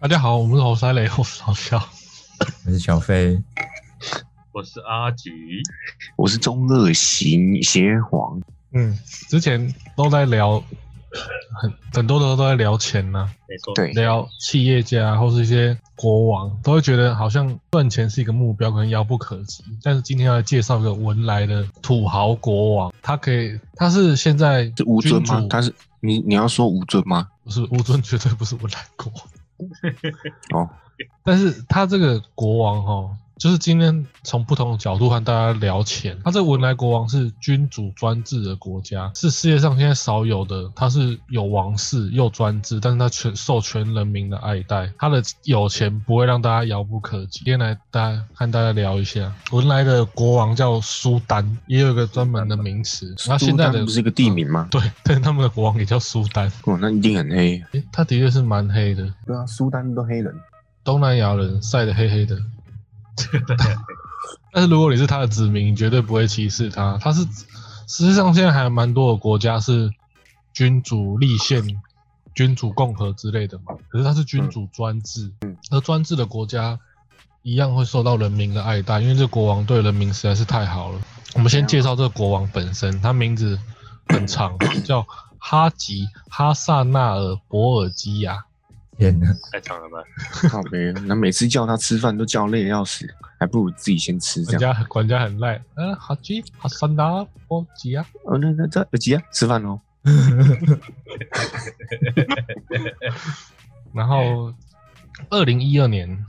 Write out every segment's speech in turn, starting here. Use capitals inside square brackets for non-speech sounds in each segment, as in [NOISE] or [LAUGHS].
大家好，我们是侯三雷，我是老肖。我是小飞，我是阿吉，我是中二型邪皇，嗯，之前都在聊，很很多的都在聊钱呢、没错，对，聊企业家或是一些国王，都会觉得好像赚钱是一个目标，可能遥不可及。但是今天要来介绍一个文莱的土豪国王，他可以，他是现在是吴尊吗他是你你要说吴尊吗？不是吴尊，绝对不是文莱国王。[LAUGHS] 哦，但是他这个国王哦，就是今天从不同的角度和大家聊钱。他这文莱国王是君主专制的国家，是世界上现在少有的。他是有王室又专制，但是他全受全人民的爱戴。他的有钱不会让大家遥不可及。今天来大家和大家聊一下，文莱的国王叫苏丹，也有一个专门的名词。那现在的不是一个地名吗？对，[LAUGHS] 但他们的国王也叫苏丹。哦，那一定很黑。诶，他的确是蛮黑的，对啊，苏丹都黑人，东南亚人晒得黑黑的。[LAUGHS] 但是如果你是他的子民，你绝对不会歧视他。他是实际上现在还有蛮多的国家是君主立宪、君主共和之类的嘛，可是他是君主专制，而专制的国家一样会受到人民的爱戴，因为这国王对人民实在是太好了。我们先介绍这个国王本身，他名字很长，叫哈吉哈萨纳尔博尔基亚。天哪！太长了吧？靠背，那每次叫他吃饭都叫累的要死，还不如自己先吃这管样。家管家很赖，嗯、哈吉哈萨纳尔博尔基亚。哦，那那这耳机啊，吃饭哦。[LAUGHS] 然后，二零一二年，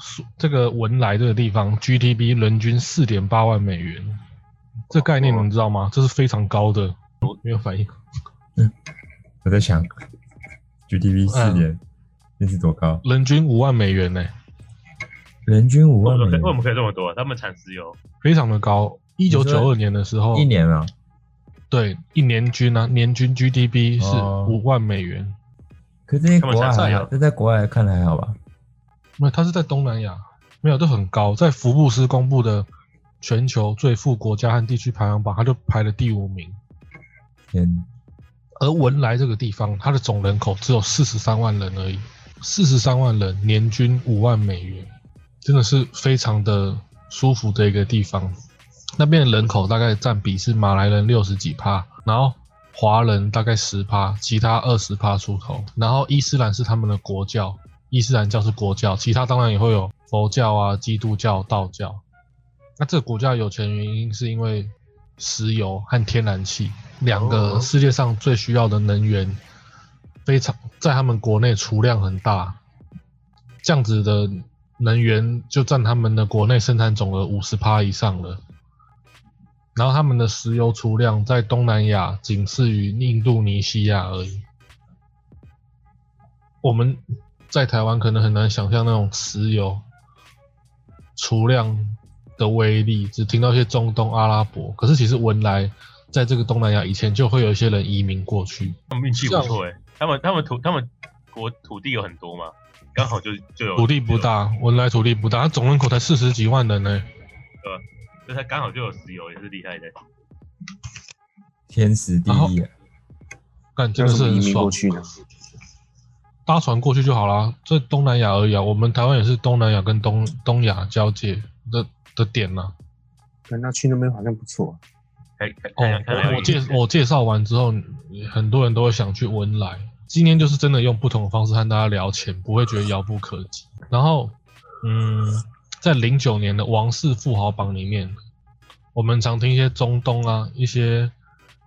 苏这个文莱这个地方 GDP 人均四点八万美元，这概念你们知道吗？这是非常高的。我没有反应，我在想，GDP 四嗯年，那是多高？人均五万美元呢、人均五万美为什么可以这么多？他们产石油，非常的高。一九九二年的时候，一年啊，对一年均啊，年均 GDP 是哦五万美元。可是这些国外产石油，还好这在国外看来还好吧？没有，它是在东南亚，没有，都很高。在福布斯公布的全球最富国家和地区排行榜，它就排了第五名。天，而文莱这个地方，它的总人口只有四十三万人而已，四十三万人，年均五万美元，真的是非常的舒服的一个地方。那边的人口大概占比是马来人六十几趴，然后华人大概十趴，其他二十趴出头。然后伊斯兰是他们的国教，伊斯兰教是国教，其他当然也会有佛教啊、基督教、道教。那这个国家有钱的原因是因为石油和天然气两个哦世界上最需要的能源，非常在他们国内储量很大，这样子的能源就占他们的国内生产总额五十趴以上了。然后他们的石油储量在东南亚仅次于印度尼西亚而已。我们在台湾可能很难想象那种石油储量的威力，只听到一些中东、阿拉伯，可是其实文莱在这个东南亚以前就会有一些人移民过去。他们运气不错哎。他们他们土他们国土地有很多嘛，刚好就就有土地不，大，文莱土地不大，它总人口才四十几万人呢、对吧？就他刚好就有石油，也是厉害的。天时地利啊，干真的是很爽过。去？搭船过去就好啦，这东南亚而已啊。我们台湾也是东南亚跟东东亚交界的的点呐、那那去那边好像不错。看看哦看看看，我我介我介绍完之后，很多人都会想去文莱。今天就是真的用不同的方式和大家聊钱，不会觉得遥不可及。然后，嗯，在零九年的王室富豪榜里面，我们常听一些中东啊、一些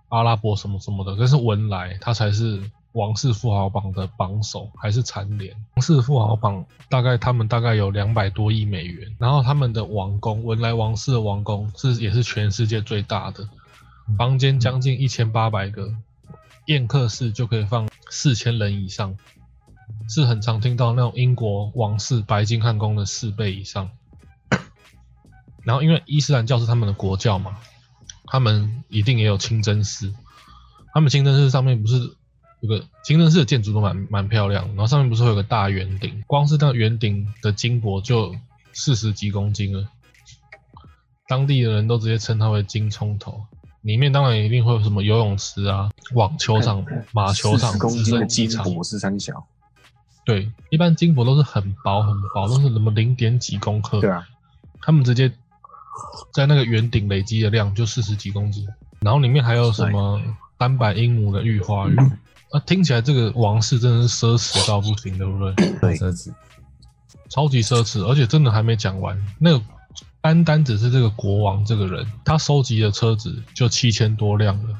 阿拉伯什么什么的，但是文莱它才是王室富豪榜的榜首，还是蝉联。王室富豪榜大概他们大概有两百多亿美元，然后他们的王宫，文莱王室的王宫是也是全世界最大的，房间将近一千八百个，宴客室就可以放四千人以上，是很常听到那种英国王室白金汉宫的四倍以上。[COUGHS] 然后因为伊斯兰教是他们的国教嘛，他们一定也有清真寺，他们清真寺上面不是有个清真寺的建筑都蛮蛮漂亮，然后上面不是会有个大圆顶，光是那圆顶的金箔就四十几公斤了，当地的人都直接称它为金葱头。里面当然一定会有什么游泳池啊、网球场、马球场、40公斤的直升机场，金箔是三小，对，一般金箔都是很薄很薄，都是什么零点几公克。对啊，他们直接在那个圆顶累积的量就四十几公斤，然后里面还有什么单板鹦鹉的玉花鱼，啊，听起来这个王室真的是奢侈到不行，对不对？对奢侈，超级奢侈，而且真的还没讲完。那个单单只是这个国王这个人，他收集的车子就七千多辆了，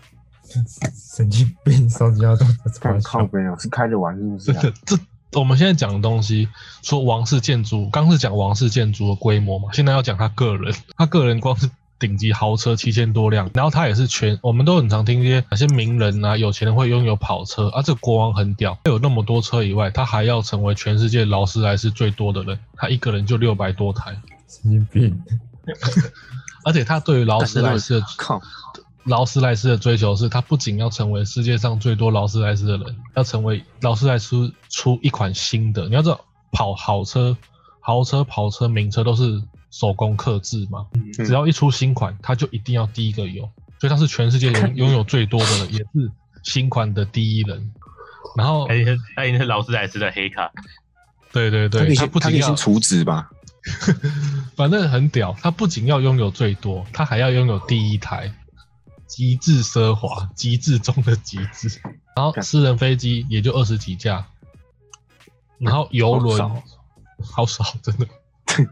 神经病，收集到多少看超靠背哦，是开着玩是不是、这我们现在讲的东西，说王室建筑，刚是讲王室建筑的规模嘛，现在要讲他个人，他个人光是顶级豪车七千多辆，然后他也是全，我们都很常听一些哪些名人啊、有钱人会拥有跑车啊，这个国王很屌，他有那么多车以外，他还要成为全世界劳斯莱斯最多的人，他一个人就六百多台，神经病，[LAUGHS] 而且他对于劳斯莱斯的靠，劳斯莱斯的追求是，他不仅要成为世界上最多劳斯莱斯的人，要成为劳斯莱斯出一款新的。你要知道，跑好车、豪车、跑车、名车都是手工刻制嘛，只要一出新款，他就一定要第一个有，所以他是全世界拥拥有最多的人，也是新款的第一人。然后他，已经是他已经是劳斯莱斯的黑卡，对对对，他可以先他不仅要他可以先除脂吧？[LAUGHS] 反正很屌，他不仅要拥有最多，他还要拥有第一台，极致奢华，极致中的极致。然后私人飞机也就二十几架，然后游轮好少，真的。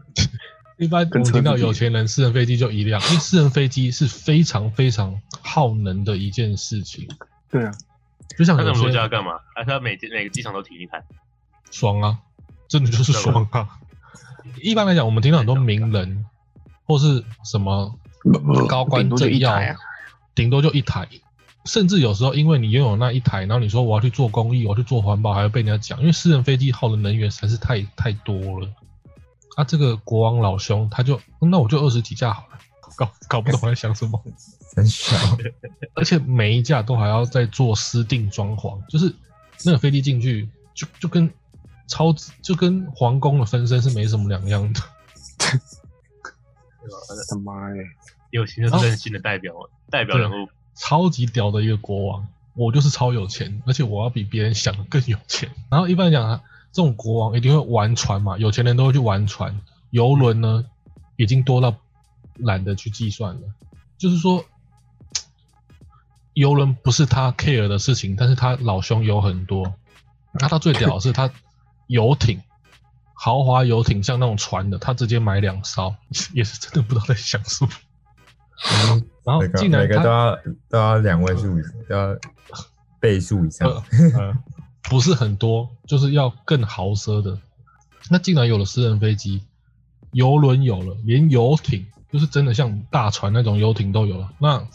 [LAUGHS] 一般我听到有钱人私人飞机就一辆，因为私人飞机是非常非常耗能的一件事情，对啊，就像他这么逻辑要些干嘛？啊，他每每个机场都停一台，爽啊，真的就是爽啊。一般来讲，我们听到很多名人或是什么高官政要顶多就一台，甚至有时候因为你拥有那一台，然后你说我要去做公益，我要去做环保，还会被人家讲，因为私人飞机耗的能源实在是太太多了。啊，这个国王老兄他就那我就二十几架好了，搞搞不懂他在想什么，很小，而且每一架都还要再做私定装潢，就是那个飞机进去就就跟超就跟皇宫的分身是没什么两样的。[LAUGHS] 他妈耶！有钱就是任性的代表代表人物，超级屌的一个国王，我就是超有钱，而且我要比别人想的更有钱。然后一般来讲啊，这种国王一定会玩船嘛，有钱人都会去玩船，游轮呢已经多到懒得去计算了。就是说，游轮不是他 care 的事情，但是他老兄有很多。那他最屌的是他游艇，豪华游艇像那种船的，他直接买两艘，[LAUGHS] 也是真的不知道在想什么。[LAUGHS] 然后每个竟然每个都要都要两位数要倍数以上呃，呃，不是很多，就是要更豪奢的。那竟然有了私人飞机，游轮有了，连游艇，就是真的像大船那种游艇都有了。那，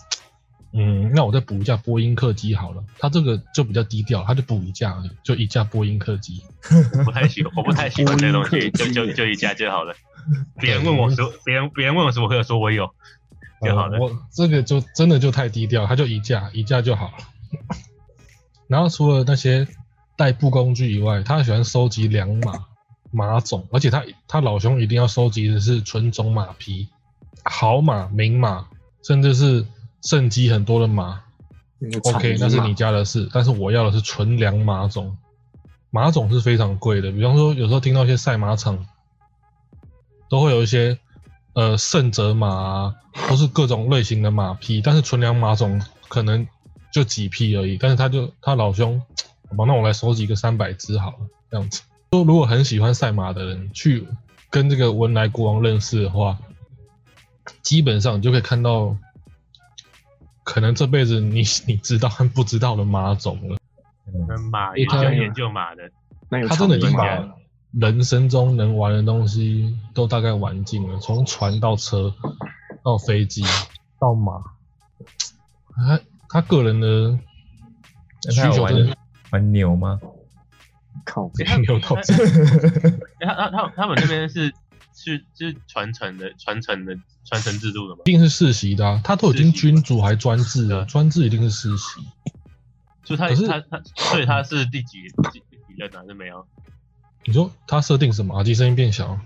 嗯，那我再补一架波音客机好了。它这个就比较低调，它就补一架而已，就一架波音客机。[LAUGHS] 我不太喜欢，我不太喜欢这东西，就就就一架就好了。[LAUGHS] 别人问我说，别人别人问我什么，我有说我有就好了呃。我这个就真的就太低调，它就一架一架就好了。[LAUGHS] 然后除了那些代步工具以外，他喜欢收集良马马种，而且他他老兄一定要收集的是纯种马匹，好马、名马，甚至是胜机很多的马。OK，那是你家的事，但是我要的是纯良马种。马种是非常贵的，比方说有时候听到一些赛马场都会有一些呃圣者马啊，都是各种类型的马匹，但是纯良马种可能就几匹而已。但是他就他老兄，好吧，那我来收集个三百只好了，这样子。说如果很喜欢赛马的人去跟这个文莱国王认识的话，基本上你就可以看到，可能这辈子你你知道和不知道的马种了。跟马一开研究马的，[LAUGHS] 他真的已经把人生中能玩的东西都大概玩尽了，从船到车，到飞机，到马，他他个人的需求真的玩牛吗？靠诶 [LAUGHS] 他没有到这。他他他们那边是是是传承的传承的传承制度的吗？一定是世袭的、啊，他都已经君主还专制了，专制一定是世袭。就他他他，所以他是第几第第几任还是没有？你说他设定什么？耳机声音变小，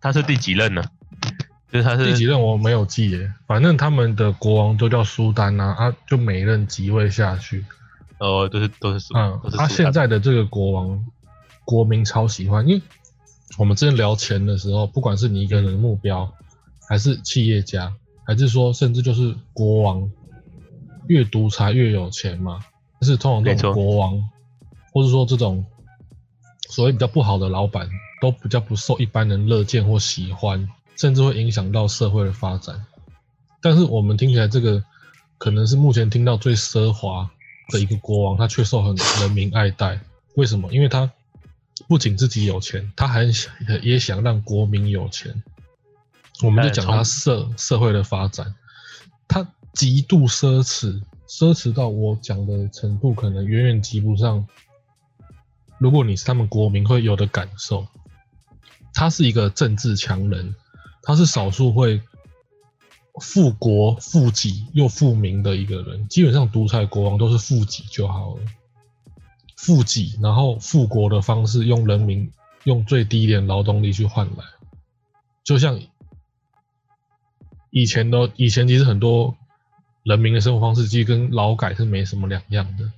他是第几任呢？就是他是第几任我没有记耶，反正他们的国王都叫苏丹啊，啊，就每任即位下去。哦，都是都是苏嗯他属现在的这个国王国民超喜欢，因为我们之前聊钱的时候，不管是你一个人的目标，还是企业家，还是说甚至就是国王，越独裁越有钱嘛。但是通常这种国王，或者说这种所谓比较不好的老板，都比较不受一般人乐见或喜欢，甚至会影响到社会的发展。但是我们听起来这个可能是目前听到最奢华的一个国王，他却受很人民爱戴。为什么？因为他不仅自己有钱，他还想也想让国民有钱。我们就讲他社社会的发展，他极度奢侈，奢侈到我讲的程度可能远远及不上。如果你是他们国民会有的感受，他是一个政治强人，他是少数会富国富己又富民的一个人。基本上独裁国王都是富己就好了，富己然后富国的方式，用人民用最低廉劳动力去换来，就像以前的以前其实很多人民的生活方式其实跟劳改是没什么两样的，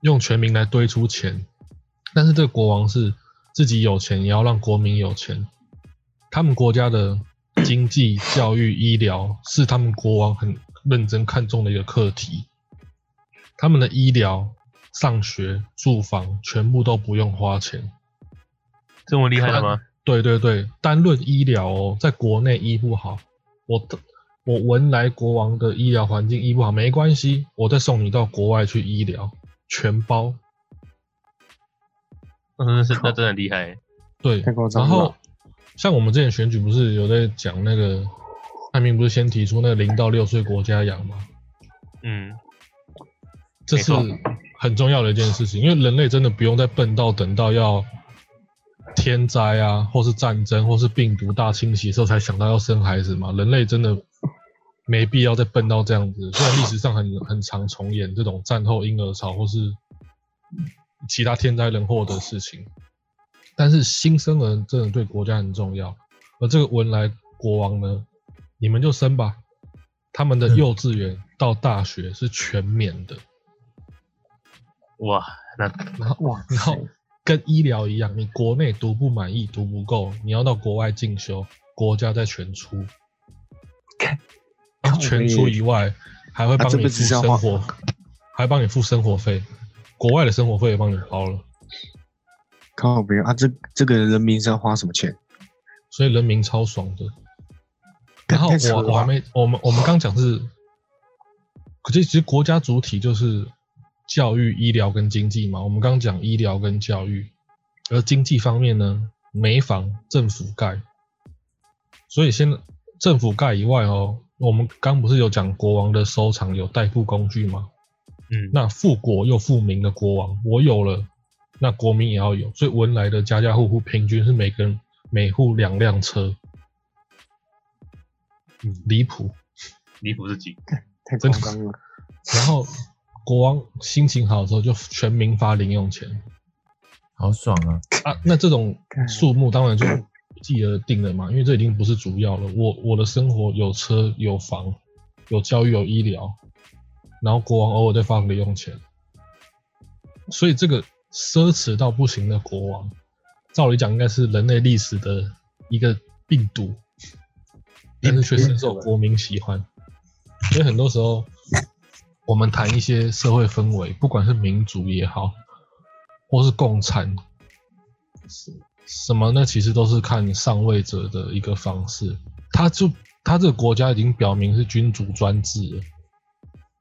用全民来堆出钱，但是这个国王是自己有钱，也要让国民有钱。他们国家的经济、教育、医疗是他们国王很认真看重的一个课题。他们的医疗、上学、住房全部都不用花钱。这么厉害的吗？对对对，单论医疗哦，在国内医不好，我我文莱国王的医疗环境医不好没关系，我再送你到国外去医疗，全包。[LAUGHS] 嗯，是那真的很厉害。对然后像我们之前选举不是有在讲那个，艾明不是先提出那个零到六岁国家养吗？嗯，这是很重要的一件事情，因为人类真的不用再笨到等到要天灾啊，或是战争，或是病毒大清洗的时候才想到要生孩子嘛。人类真的没必要再笨到这样子。虽然历史上很很常重演这种战后婴儿潮或是其他天灾人祸的事情，但是新生儿真的对国家很重要。而这个文莱国王呢，你们就生吧，他们的嗯幼稚园到大学是全免的。哇，那然后哇然后跟医疗一样，你国内读不满意、读不够，你要到国外进修，国家再全出。然后全出以外，还会帮你付生活，[LAUGHS] 还帮你付生活费，国外的生活费也帮你包了，靠别啊，这这个人民是要花什么钱？所以人民超爽的。然后我我还没，我们我们刚讲是，可是其实国家主体就是教育、医疗跟经济嘛。我们刚讲医疗跟教育，而经济方面呢，没房政府盖，所以现在政府盖以外哦，我们刚不是有讲国王的收藏有代步工具吗？嗯，那富国又富民的国王，我有了，那国民也要有，所以文莱的家家户户平均是每个人每户两辆车，嗯，离谱。离谱是几？太夸张了。然后国王心情好的时候就全民发零用钱好爽啊！啊，那这种干数目当然就不计而定了嘛，因为这已经不是主要了。我我的生活有车有房有教育有医疗，然后国王偶尔再发零用钱，所以这个奢侈到不行的国王，照理讲应该是人类历史的一个病毒，但是却深受国民喜欢。所以很多时候，我们谈一些社会氛围，不管是民主也好，或是共产，什什么呢？其实都是看上位者的一个方式。他就他这个国家已经表明是君主专制了，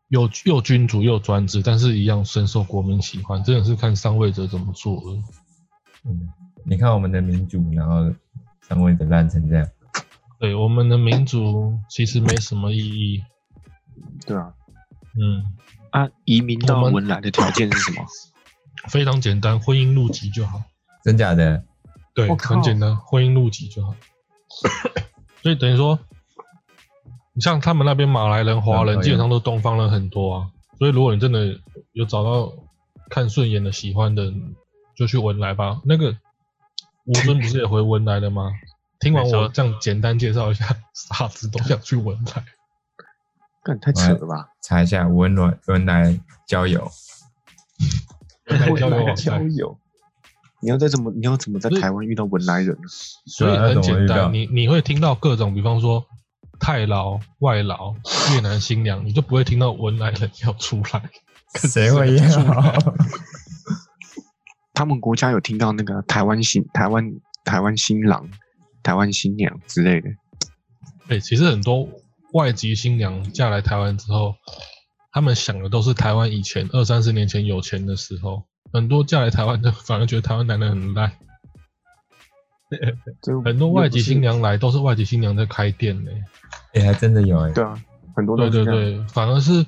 又又君主又专制，但是一样深受国民喜欢，真的是看上位者怎么做了。嗯，你看我们的民主，然后上位者烂成这样，对我们的民主其实没什么意义。对啊，嗯，啊，移民到文莱的条件是什么？[LAUGHS] 非常简单，婚姻入籍就好。真假的？对，很简单，婚姻入籍就好。[LAUGHS] 所以等于说，你像他们那边马来人、华人，嗯基本上都东方人很多啊。所以如果你真的有找到看顺眼的、喜欢的，就去文莱吧。那个吴尊不是也回文莱了吗？[LAUGHS] 听完我这样简单介绍一下，傻子都想去文莱。干太扯了吧！查一下文莱文莱交友，文莱交友交，友，你要在怎么你要怎么在台湾遇到文莱人呢？所以很简单，你你会听到各种，比方说泰劳、外劳、越南新娘，你就不会听到文莱人要出来。[LAUGHS] 谁会要？他们国家有听到那个台湾新台湾台湾新郎、台湾新娘之类的，对，其实很多外籍新娘嫁来台湾之后，他们想的都是台湾以前二三十年前有钱的时候，很多嫁来台湾的反而觉得台湾男人很烂。[LAUGHS] 很多外籍新娘娘来都是外籍新娘在开店呢、哎、还真的有哎、对啊，很多都对对。对，反而是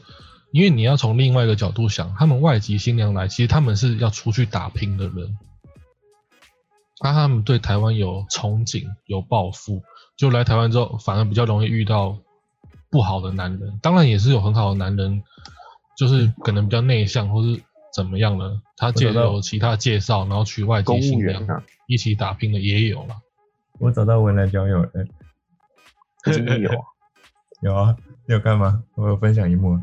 因为你要从另外一个角度想，他们外籍新娘来，其实他们是要出去打拼的人，那他们对台湾有憧憬、有抱负，就来台湾之后，反而比较容易遇到不好的男人。当然也是有很好的男人，就是可能比较内向或是怎么样了，他借由其他介绍，然后娶外公籍新娘啊，一起打拼的也有了。我找到文莱交友了，真 [LAUGHS] 的有啊。有啊，你有看吗？我有分享一幕，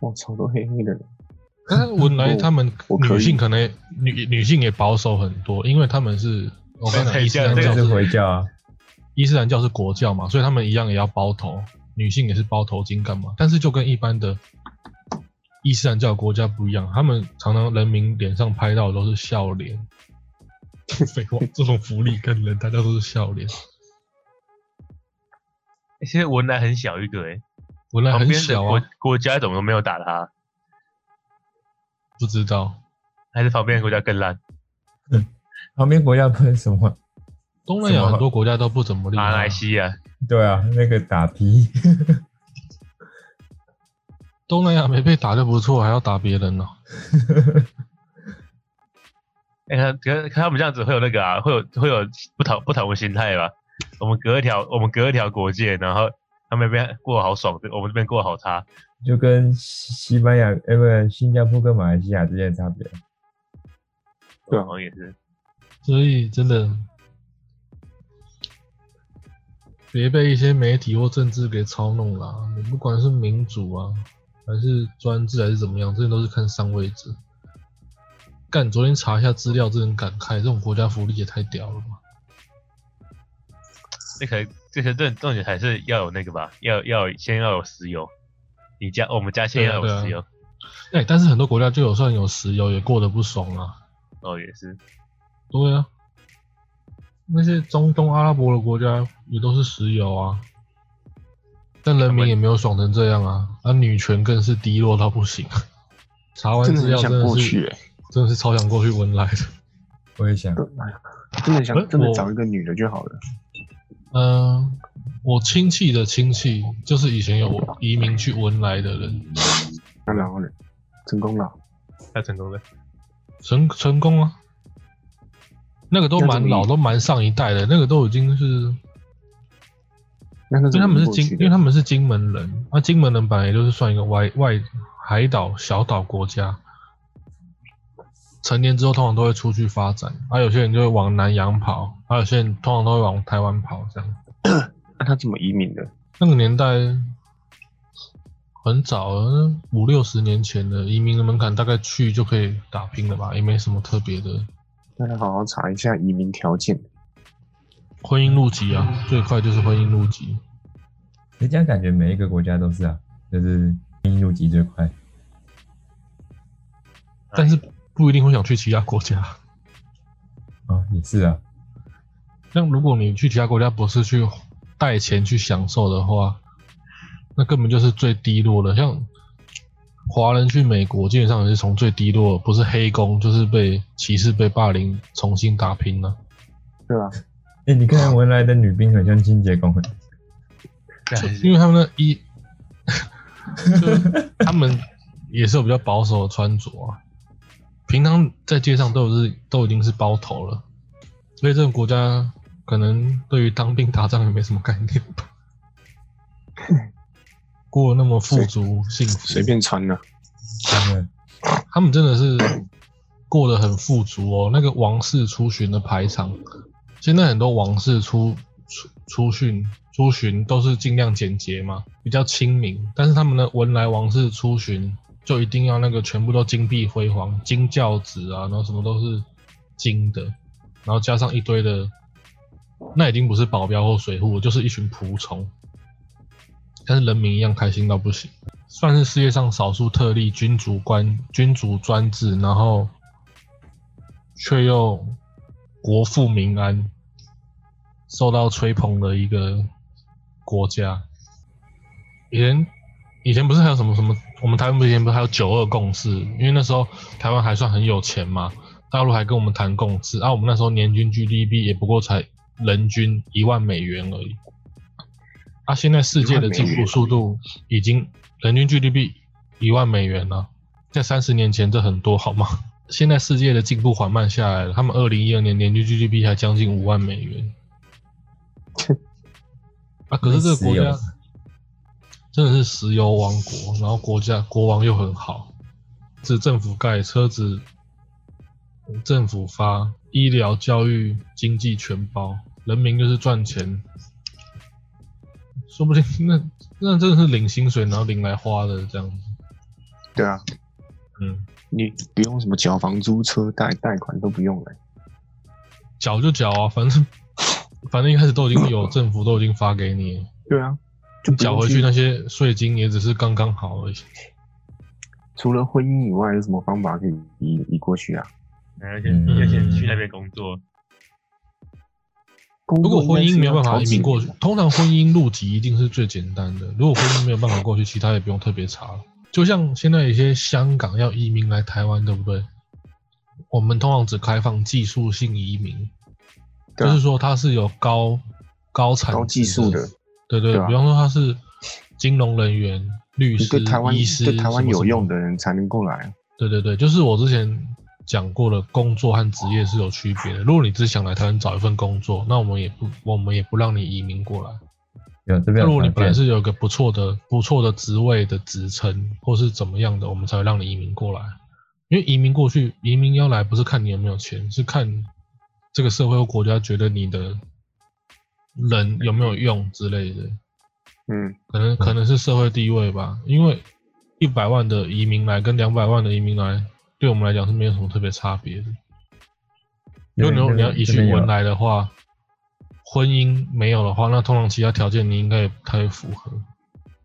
我操，都黑黑的人。但是文莱他们女性可能女女性也保守很多，因为他们是我跟你讲，对伊斯兰这个这是教是回教啊，伊斯兰教是国教嘛，所以他们一样也要包头，女性也是包头巾干嘛？但是就跟一般的伊斯兰教国家不一样，他们常常人民脸上拍到的都是笑脸。[LAUGHS] 废话，这种福利跟人大家都是笑脸。现在文莱很小一个哎、文莱很小啊，国家怎么都没有打他，不知道还是旁边的国家更烂？旁边国家不是什么？东南亚很多国家都不怎么厉害啊、马来西亚对啊，那个打的，[LAUGHS] 东南亚没被打就不错，还要打别人呢、[LAUGHS] 哎、他可可他们这样子会有那个啊，会有会有不同不同的心态吧？我们隔一条我们隔一条国界，然后他们那边过得好爽，我们这边过得好差。就跟西西班牙，哎，不是新加坡跟马来西亚之间的差别。对啊好像也是。所以真的别被一些媒体或政治给操弄了。你不管是民主啊，还是专制，还是怎么样，这些都是看上位者。干，昨天查一下资料，真的很感慨，这种国家福利也太屌了吧！这可这些重重点还是要有那个吧，要要先要有石油。你家我们家先要有石油，哎、但是很多国家就有算有石油，也过得不爽啊。哦也是。对啊，那些中东阿拉伯的国家也都是石油啊，但人民也没有爽成这样啊，啊，女权更是低落到不行。查完资料真的是，过去哎、真的是超想过去文莱的。我也想，真的呃想真的找一个女的就好了。嗯、我亲戚的亲戚就是以前有移民去文莱的人，那然后呢？成功了，他成功了，成成功啊。那个都蛮老，都蛮上一代的，那个都已经是因为他们是金，因为他他们是金门人，那、金门人本来也就是算一个外外海岛小岛国家，成年之后通常都会出去发展，而、有些人就会往南洋跑，而、有些人通常都会往台湾跑，这样。那他怎么移民的？那个年代很早，五六十年前的移民的门槛大概去就可以打拼了吧，也没什么特别的。那他好好查一下移民条件。婚姻入籍啊，最快就是婚姻入籍。你这样感觉每一个国家都是啊，就是婚姻入籍最快。但是不一定会想去其他国家。哦，也是啊，像如果你去其他国家不是去带钱去享受的话，那根本就是最低落的。像华人去美国，基本上也是从最低落，不是黑工就是被歧视、被霸凌，重新打拼了。对吧？哎、你看文莱的女兵很像清洁工，就因为他们的衣，就是他们也是有比较保守的穿着啊，平常在街上都是都已经是包头了，所以这种国家可能对于当兵打仗也没什么概念吧。过那么富足幸福，随便穿了。真的他们真的是过得很富足哦。那个王室出巡的排场，现在很多王室出出出巡出巡都是尽量简洁嘛，比较亲民。但是他们的文莱王室出巡就一定要那个全部都金碧辉煌，金教子啊，然后什么都是金的，然后加上一堆的，那已经不是保镖或水户，就是一群仆从。但是人民一样开心到不行，算是世界上少数特例，君主官君主专制，然后却又国富民安，受到吹捧的一个国家。以前以前不是还有什么什么？我们台湾不是以前不是还有九二共识？因为那时候台湾还算很有钱嘛，大陆还跟我们谈共识，啊，我们那时候年均 GDP 也不过才人均一万美元而已。啊，现在世界的进步速度已经人均 GDP 一万美元了，在三十年前这很多好吗？[LAUGHS] 现在世界的进步缓慢下来了，他们二零一二年年均 GDP 还将近五万美元。啊，可是这个国家真的是石油王国，然后国家国王又很好，是政府盖车子，政府发医疗、教育、经济全包，人民就是赚钱。说不定那那真的是领薪水，然后领来花的这样子。对啊，嗯，你不用什么缴房租、车贷、贷款都不用了。缴就缴啊，反正反正一开始都已经有政府都已经发给你，对啊，就缴回去那些税金也只是刚刚好而已。除了婚姻以外，有什么方法可以移移过去啊？而且要先去那边工作。如果婚姻没有办法移民过去，通常婚姻入籍一定是最简单的。如果婚姻没有办法过去，其他也不用特别查了。就像现在有些香港要移民来台湾，对不对？我们通常只开放技术性移民，啊就是说它是有高高产高技术的，对对，比方说他是金融人员、律你师、对台湾医师，对台湾有用的人才能过来啊。对对对，就是我之前讲过的，工作和职业是有区别的。如果你只想来台湾找一份工作，那我们也不我们也不让你移民过来。有这边那如果你本来是有个不错的不错的职位的职称，或是怎么样的，我们才会让你移民过来。因为移民过去，移民要来不是看你有没有钱，是看这个社会或国家觉得你的人有没有用之类的。嗯，可能可能是社会地位吧，因为一百万的移民来跟两百万的移民来，对我们来讲是没有什么特别差别的。如果你要你要移去文来的话，婚姻没有的话，那通常其他条件你应该也不太符合。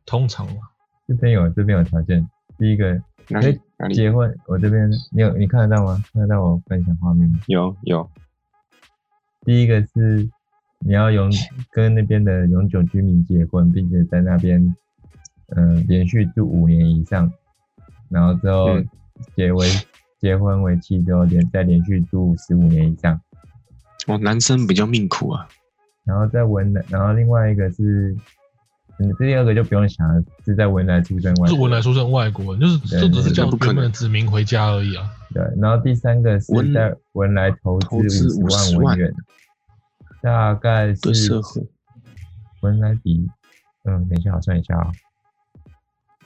通常嘛，这边有这边有条件。第一个，哪里哪里结婚，我这边你有你看得到吗？看得到我分享画面吗？有有第一个是你要永跟那边的永久居民结婚，并且在那边嗯、呃连续住五年以上，然后之后嗯结为结婚为妻之后连再连续住十五年以上，哦，男生比较命苦啊。然后在文莱，然后另外一个是，嗯，第二个就不用想了，是在文莱出生外是，文莱出生外国人，就是对这只是叫可能原本的子民回家而已啊。对，然后第三个是文在文莱投资五十万万文元，大概是文莱比，嗯，等一下我算一下啊、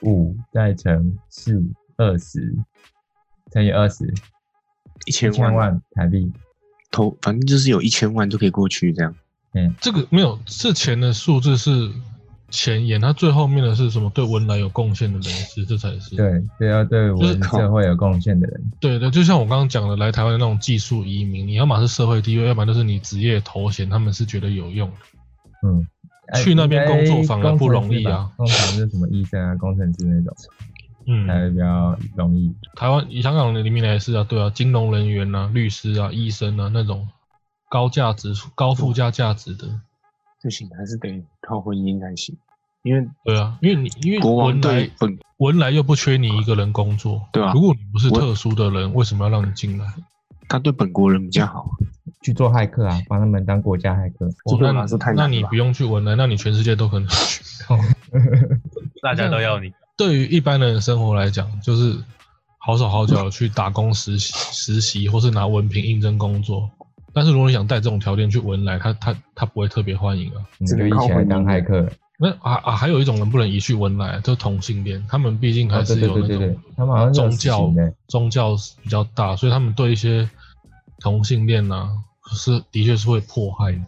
五再乘四二十乘以二十，一一千千万台币，投，反正就是有一千万就可以过去这样。嗯这个没有，这钱的数字是前言，它最后面的是什么？对文莱有贡献的人士，这才是。对，对要对就是文靠社会有贡献的人，对对，就像我刚刚讲的，来台湾的那种技术移民，你要么是社会地位，要不然就是你职业头衔，他们是觉得有用的。嗯，哎去那边工作反而不容易啊通常是什么医生啊、工程师那种才嗯，会比较容易。台湾、香港的里面也是啊，对啊，金融人员啊、律师啊、医生啊那种高价值、高附加价值的，不行，还是得靠婚姻才行，因为对啊，因为你因为文莱本文莱又不缺你一个人工作，对啊如果你不是特殊的人，为什么要让你进来？他对本国人比较好。去做骇客啊，把他们当国家骇客。哦那那你不用去文莱，那你全世界都可能去。[LAUGHS] 大家都要你。对于一般人的生活来讲，就是好手好脚去打工实习、实习，或是拿文凭应征工作。但是如果你想带这种条件去文莱，他他他不会特别欢迎啊。我们就只能一起来当骇客。那啊啊，还有一种人不能移去文莱，就是同性恋，他们毕竟还是有那种，他们好像是有宗教宗教比较大，所以他们对一些同性恋啊，是的确是会迫害的。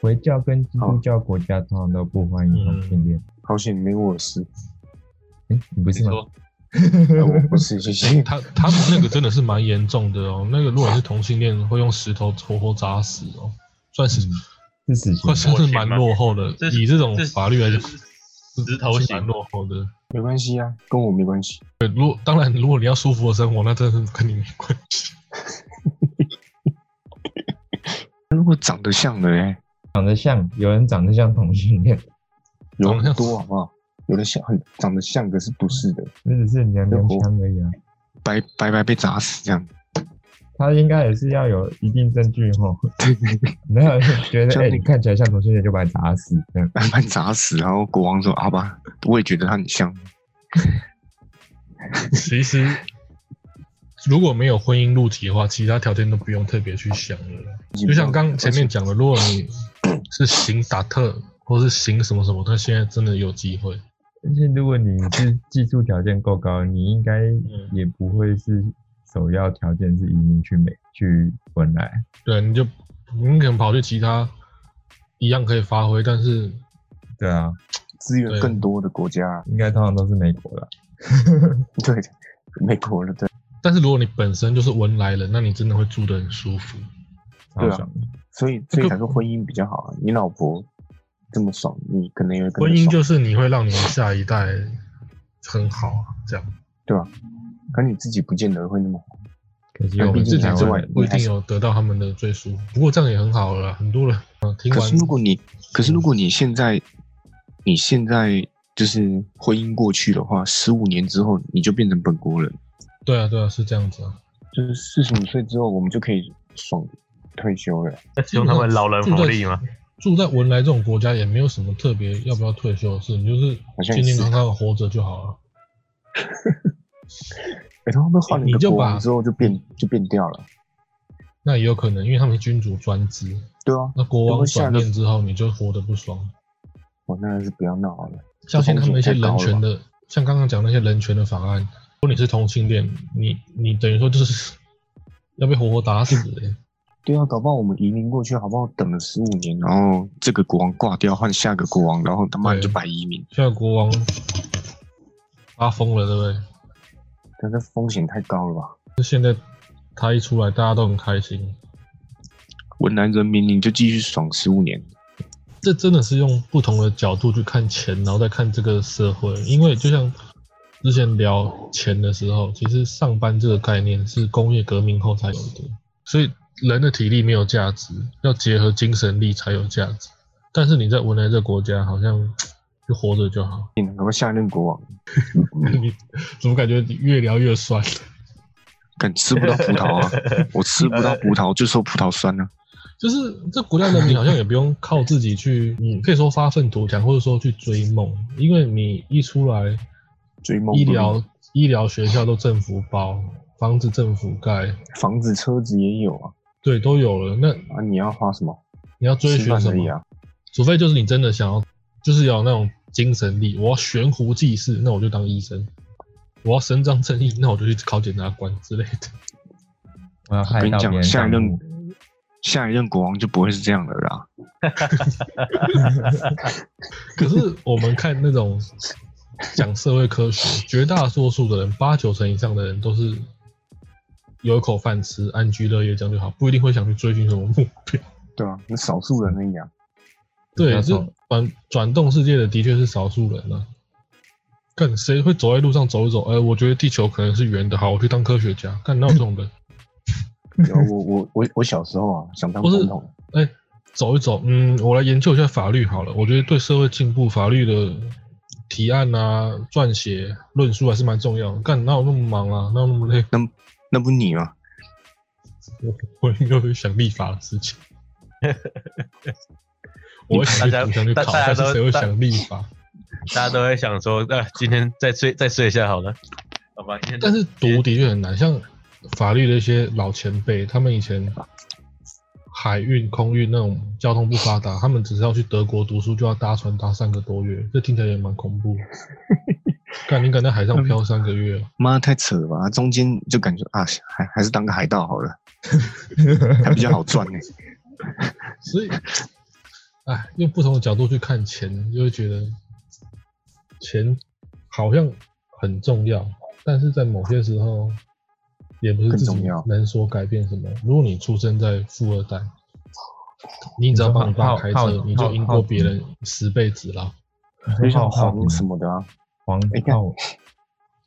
回教跟基督教国家通常都不欢迎同性恋。好险没我事。哎，你不是吗？[LAUGHS] 我不是，谢谢。他他们那个真的是蛮严重的哦。那个如果是同性恋，会用石头活活砸死哦，算是是死刑算算是蛮落后的。以这种法律来讲，石头刑是蛮落后的。没关系啊，跟我没关系。对，如果当然，如果你要舒服的生活，那真的是跟你没关系。[LAUGHS] 如果长得像的嘞，长得像，有人长得像同性恋，有人像多好不好？有的像很长得像，可是不是的，那只是娘娘腔而已啊。白白白被砸死这样。他应该也是要有一定证据哈，没有觉得哎、你看起来像同性恋就把你砸死这样。把你砸死，然后国王说：“好吧，我也觉得他很像。其实如果没有婚姻入体的话，其他条件都不用特别去想了。就像刚前面讲的，如果你是行达特或是行什么什么，他现在真的有机会。而且如果你是技术条件够高，你应该也不会是首要条件是移民去美去文莱。对，你就你可能跑去其他一样可以发挥，但是对啊，[TSK] 资源更多的国家，应该通常都是美国的。[LAUGHS] 对，美国的，对，但是如果你本身就是文莱人，那你真的会住得很舒服。对啊。所以所以才说婚姻比较好啊。你老婆这么爽，你可能也会跟着婚姻就是你会让你的下一代很好啊，这样。[LAUGHS] 对吧？可你自己不见得会那么好。可惜因为我们我们是自己之外不一定有得到他们的追溯。不过这样也很好了，很多人嗯听完可是如果你，可是如果你现在，你现在就是婚姻过去的话，十五年之后你就变成本国人，对啊对啊是这样子啊。就是四十五岁之后我们就可以爽退休了。那使用他们老人福利吗？住在文莱这种国家也没有什么特别要不要退休的事，你就是健健康康的活着就好了。[LAUGHS] 哎，他们换了一个你就把国王之后就变就变掉了？那也有可能，因为他们是君主专制，对啊，那国王转变之后，你就活得不爽。我那还是不要闹好了。像现在他们一些人权的，像刚刚讲那些人权的法案，如果你是同性恋，你你等于说就是 [LAUGHS] 要被活活打死的。对啊，搞不好我们移民过去，好不好？等了十五年，然后这个国王挂掉，换下个国王，然后他妈对就白移民，现在国王发疯了，对不对？但是风险太高了吧？那现在他一出来，大家都很开心。文南人民你就继续爽十五年，这真的是用不同的角度去看钱，然后再看这个社会。因为就像之前聊钱的时候，其实上班这个概念是工业革命后才有的，所以人的体力没有价值，要结合精神力才有价值。但是你在文莱这个国家，好像就活着就好。你能够下任国王，[LAUGHS] 你怎么感觉你越聊越酸？敢吃不到葡萄啊！[LAUGHS] 我吃不到葡萄就说葡萄酸呢、就是这国家人民好像也不用靠自己去，你可以说发愤图强，或者说去追梦，因为你一出来，追梦不医疗医疗学校都政府包，房子政府盖，房子、车子也有啊，对，都有了。那啊，你要花什么？你要追吃寻什么？啊。除非就是你真的想要，就是要有那种精神力，我要悬壶济世，那我就当医生；我要伸张正义，那我就去考检察官之类的。我要害跟你讲到别人下一任下一任国王就不会是这样的啦。[LAUGHS] 可是我们看那种讲社会科学，绝大多数的人，八九成以上的人都是有一口饭吃，安居乐业这样就好，不一定会想去追寻什么目标。对啊，那少数人而已啊。对，这没错转转动世界的的确是少数人啊。看谁会走在路上走一走？呃，我觉得地球可能是圆的，好，我去当科学家。看哪有这种人？我我我我小时候啊，想当总统，哎、走一走，嗯，我来研究一下法律好了。我觉得对社会进步，法律的提案啊、撰写、论述还是蛮重要的。干哪有那么忙啊？哪有那么累？那不你吗？我 [LAUGHS] 我应该会想立法的事情。[LAUGHS] 我大家大大家都谁会想立法？大家都会想说，呃，今天再睡再睡一下好了，好吧？但是读的确很难，像法律的一些老前辈，他们以前海运、空运那种交通不发达，他们只是要去德国读书，就要搭船搭三个多月，这听起来也蛮恐怖 [LAUGHS] 的。干，你敢在海上漂三个月？妈太扯了吧！中间就感觉啊，还还是当个海盗好了，还比较好赚呢、[LAUGHS] 所以，哎，用不同的角度去看钱，就会觉得钱好像很重要，但是在某些时候也不是自己更重要能所改变什么。如果你出生在富二代，你只要帮你爸开浩车，你就赢过别人十辈子了。就像浩黄什么的啊，黄浩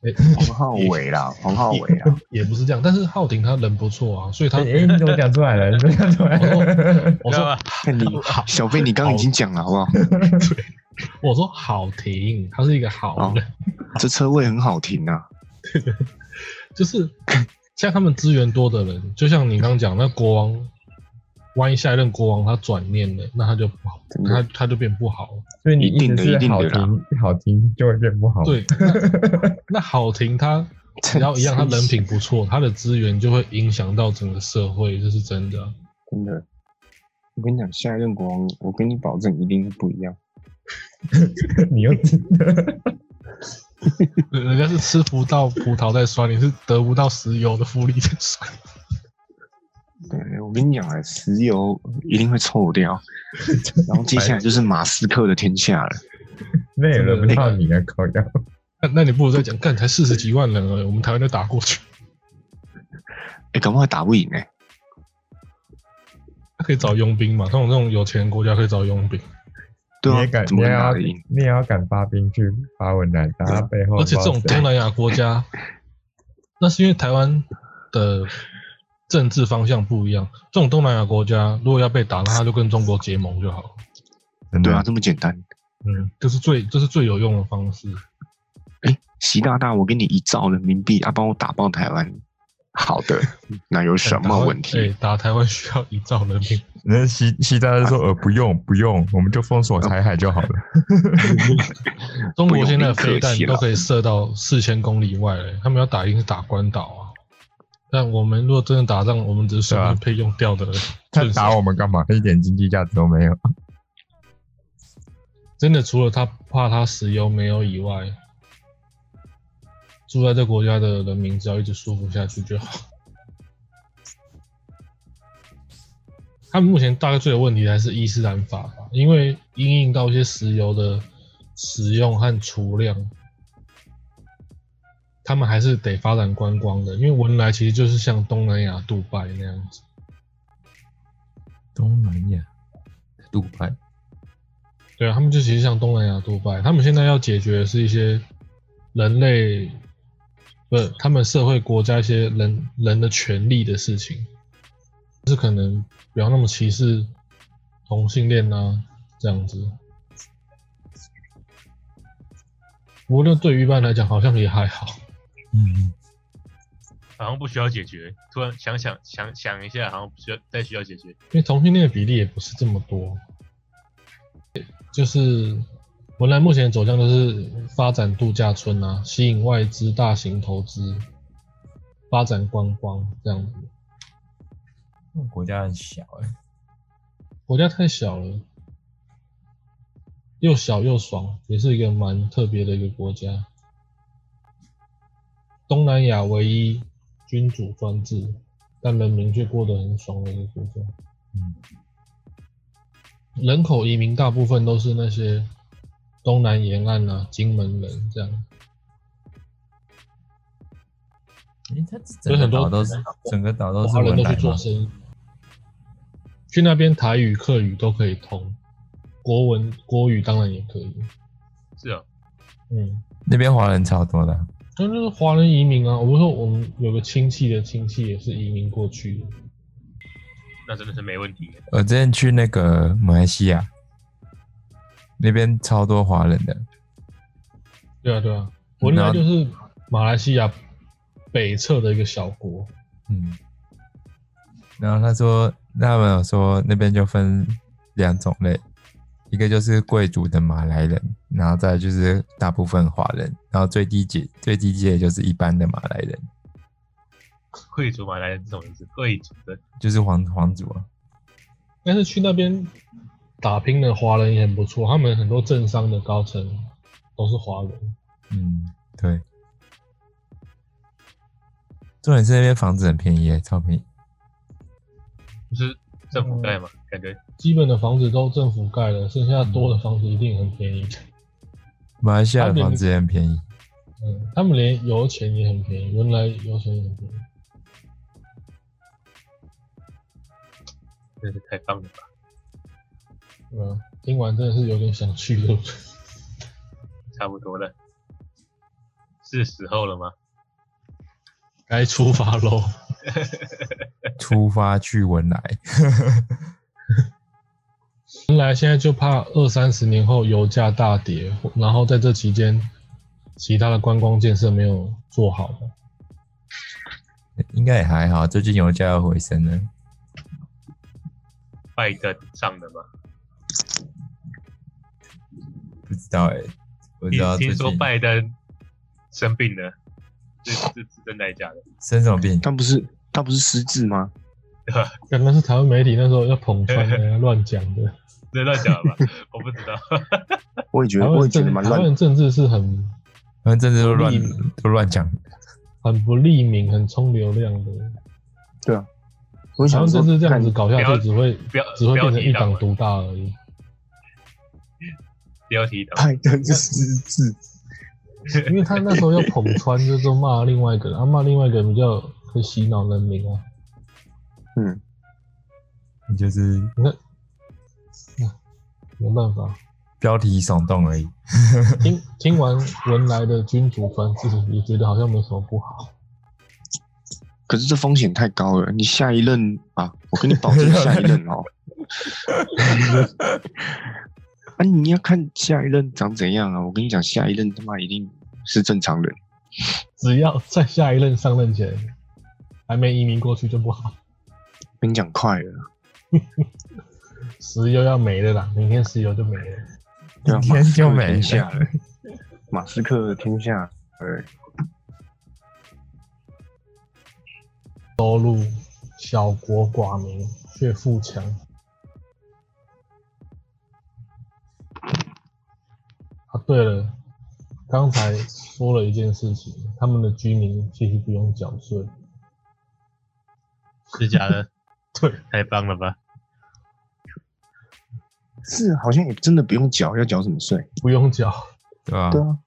哎、黄浩伟啦，[LAUGHS] 黄浩伟啦，也不是这样，但是浩廷他人不错啊，所以他哎、哎你怎么讲出来了？你怎么讲出来了？我说看你小飞，你刚刚已经讲了好不好？[LAUGHS] 我说好停，他是一个好人，[LAUGHS] 这车位很好停啊，就是像他们资源多的人，就像你刚刚讲那国王，万一下一任国王他转念了，那他就不好，他他就变不好了。所以你一定是好一定的啦听好听就会变不好？，对，[LAUGHS] 那那好停他 [LAUGHS] 只要一样，他人品不错，他的资源就会影响到整个社会，这是真的啊。真的。我跟你讲，下一任国王，我跟你保证一定不一样。[LAUGHS] 你又人人家是吃不到葡萄在酸，你是得不到石油的福利在酸。对，我跟你讲啊，石油一定会臭掉，然后接下来就是马斯克的天下了。[LAUGHS] 那也轮不到你的口药。那那你不如再讲，干才四十几万人而已，我们台湾就打过去，[LAUGHS] 哎，搞不好还打不赢呢、他可以找佣兵嘛？这种这种有钱国家可以找佣兵，对啊你也，敢，怎么你也要可能打得赢？你也要敢发兵去发文来打他背后。而且这种东南亚国家，[LAUGHS] 那是因为台湾的政治方向不一样。这种东南亚国家如果要被打，那他就跟中国结盟就好了。对啊，这么简单。嗯，这是最这是最有用的方式。哎，习大大，我给你一兆人民币啊，帮我打爆台湾。好的，[LAUGHS] 那有什么问哎、题？打台湾需要一兆人民币，[LAUGHS] 那习习大大说呃不用不用，我们就封锁台海就好了。[LAUGHS] 中国现在的飞弹都可以射到四千公里外了，他们要打一定是打关岛啊。但我们如果真的打仗，我们只是随便配用掉的他打我们干嘛？一点经济价值都没有。[LAUGHS] 真的除了他怕他石油没有以外，住在这国家的人民只要一直舒服下去就好。[LAUGHS] 他们目前大概最有问题的还是伊斯兰法吧，因为因应到一些石油的使用和储量，他们还是得发展观光的，因为文莱其实就是像东南亚杜拜那样子。东南亚，杜拜，对啊，他们就其实像东南亚、杜拜，他们现在要解决的是一些人类，不是他们社会国家一些人人的权利的事情，就是可能不要那么歧视同性恋啊这样子。不过，对于一般来讲，好像也还好。嗯，好像不需要解决。突然想想想想一下，好像不需要再需要解决。因为同性恋的比例也不是这么多，就是文莱目前走向都是发展度假村啊，吸引外资大型投资，发展观光这样子。国家很小哎、国家太小了，又小又爽，也是一个蛮特别的一个国家。东南亚唯一君主专制，但人民却过得很爽的一个国家。嗯，人口移民大部分都是那些东南沿岸啊、金门人这样。因为它所整以很多个岛都是整个岛都是华人都去做生意，去那边台语、客语都可以通，国文、国语当然也可以。是啊，嗯，那边华人超多的啊。那就是华人移民啊。我们说我们有个亲戚的亲戚也是移民过去的，那真的是没问题。我之前去那个马来西亚，那边超多华人的，对啊对啊，我那就是马来西亚北侧的一个小国，嗯。然后他说，他们有说那边就分两种类，一个就是贵族的马来人，然后再就是大部分华人，然后最低阶最低阶就是一般的马来人，贵族马来人这种意思贵族的，就是皇皇族啊。但是去那边打拼的华人也很不错，他们很多政商的高层都是华人。嗯，对。重点是那边房子很便宜耶，超便宜。不是政府盖嘛？感觉基本的房子都政府盖了，剩下多的房子一定很便宜。马来西亚的房子也很便宜，嗯，他们连油钱也很便宜，文莱油钱也很便宜。真是太棒了吧！嗯，听完真的是有点想去了。差不多了，是时候了吗？该出发喽。[LAUGHS] [LAUGHS] 出发去文莱，文莱现在就怕二三十年后油价大跌，然后在这期间，其他的观光建设没有做好的。应该也还好。最近油价要回升了，拜登上的吗？不知道哎、我知道听听说拜登生病了，这这是真的还是假的？生什么病？他不是他不是失智吗？[LAUGHS] 可能是台湾媒体那时候要捧 [LAUGHS] 穿的乱讲的。这乱讲了吧？[LAUGHS] 我不知道。[LAUGHS] 我也觉得，台湾的我也觉得政台湾蛮乱的政治是很反正政治都乱都乱讲。很不利民、很冲流量的。对啊，我台湾想政治这样子搞下去，只会不要只会变成一党独大而已。标题党，拜登是失智，因为他那时候要捧穿，就是骂另外一个人，[LAUGHS] 啊骂另外一个人比较会洗脑人民啊。嗯，你就是你看，嗯没办法。标题耸动而已。听听完文莱的君主专制，也觉得好像没什么不好。可是这风险太高了。你下一任啊，我跟你保证下一任哦。[LAUGHS] 啊，你要看下一任长怎样啊！我跟你讲，下一任他妈一定是正常人。只要在下一任上任前还没移民过去就不好。跟你讲快了，石油要没了啦，明天石油就没了。明天就马斯克没天下了，马斯克天下，对，收入小国寡民，却富强。啊，对了，刚才说了一件事情，他们的居民其实不用缴税。是假的，[LAUGHS] 对，太棒了吧？是好像也真的不用缴，要缴什么税？不用缴。对吧？对啊，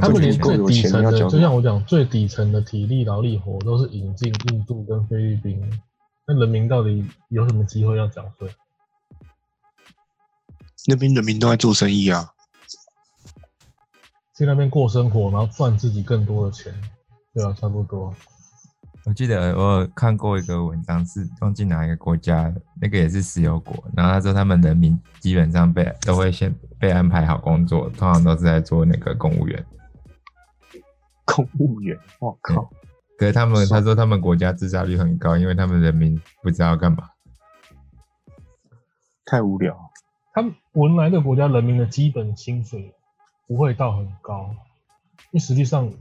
他们连最底层的，就像我讲，最底层的体力劳力活都是引进印度跟菲律宾，那人民到底有什么机会要缴税？那边人民都在做生意啊。去那边过生活，然后赚自己更多的钱，对啊，差不多。我记得我有看过一个文章，是忘记哪一个国家的，那个也是石油国。然后他说他们人民基本上被都会先被安排好工作，通常都是在做那个公务员。公务员，我靠，可是他们他说他们国家自杀率很高，因为他们人民不知道要干嘛。太无聊。他们文莱的国家人民的基本薪水不会到很高，因为实际上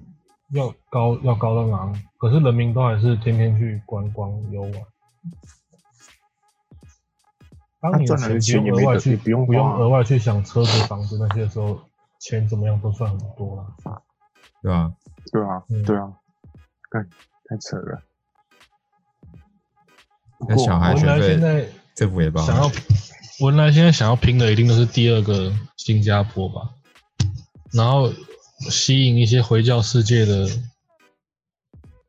要高要高到哪？可是人民都还是天天去观光游玩。当你的他赚来的钱额外去不用不用额外去想车子房子那些的时候，钱怎么样都算很多了。对啊？对啊嗯，对啊，干太扯了。那小孩学文莱现费在政府也包想要文莱现在想要拼的一定都是第二个新加坡吧，然后吸引一些回教世界的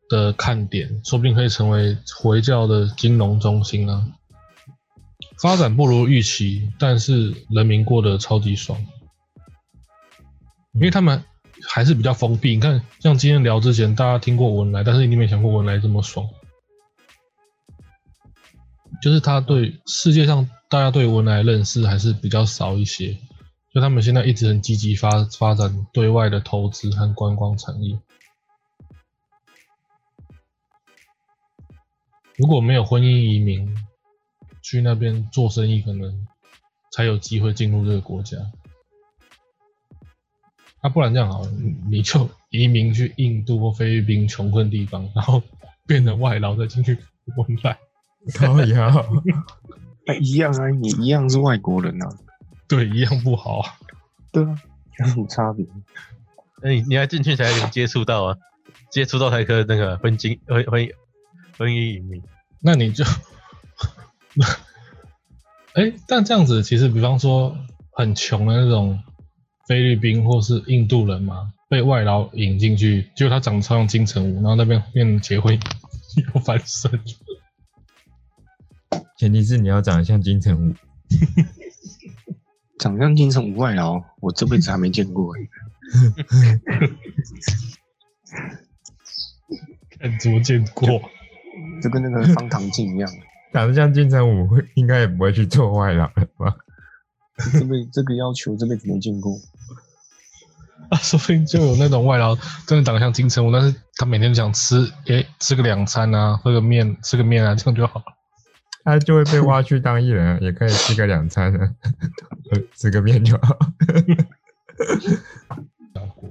的看点，说不定可以成为回教的金融中心啊。发展不如预期，但是人民过得超级爽，因为他们还是比较封闭。你看，像今天聊之前，大家听过文莱，但是你没想过文莱这么爽。就是他对世界上大家对文莱认识还是比较少一些，就他们现在一直很积极发发展对外的投资和观光产业。如果没有婚姻移民，去那边做生意可能才有机会进入这个国家。那、不然这样好了，你你就移民去印度或菲律宾穷困地方，然后变成外劳再进去文莱。[LAUGHS] 高腰，哎，一样啊，你一样是外国人啊。对，一样不好啊。对啊，有什么差别？那你你要进去才能接触到啊，接触到才可以那个婚金婚婚婚姻移民。那你就，哎、但这样子其实，比方说很穷的那种菲律宾或是印度人嘛，被外劳引进去，结果他长得超像金城武，然后那边变结婚 [LAUGHS] 又翻身。前提是你要长得像金城武，长相精神无外劳，我这辈子还没见过欸。看怎么见过？就跟那个方唐镜一样，长得像金城武，会应该也不会去做外劳了吧？这辈这个要求这辈子没见过。啊，说不定就有那种外劳真的长得像金城武，但是他每天想吃，诶、吃个两餐啊，喝个面，吃个面啊，这样就好了。他就会被挖去当艺人啊，也可以吃个两餐啊，吃个面就好。小国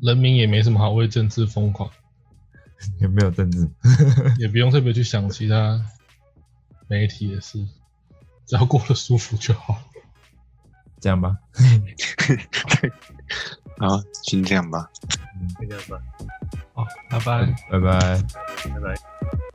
人民也没什么好为政治疯狂，也没有政治？也不用特别去想其他媒体的事，只要过得舒服就好。这样吧，[LAUGHS] 好，先这样吧。就这样吧，好，拜拜。拜拜。拜拜。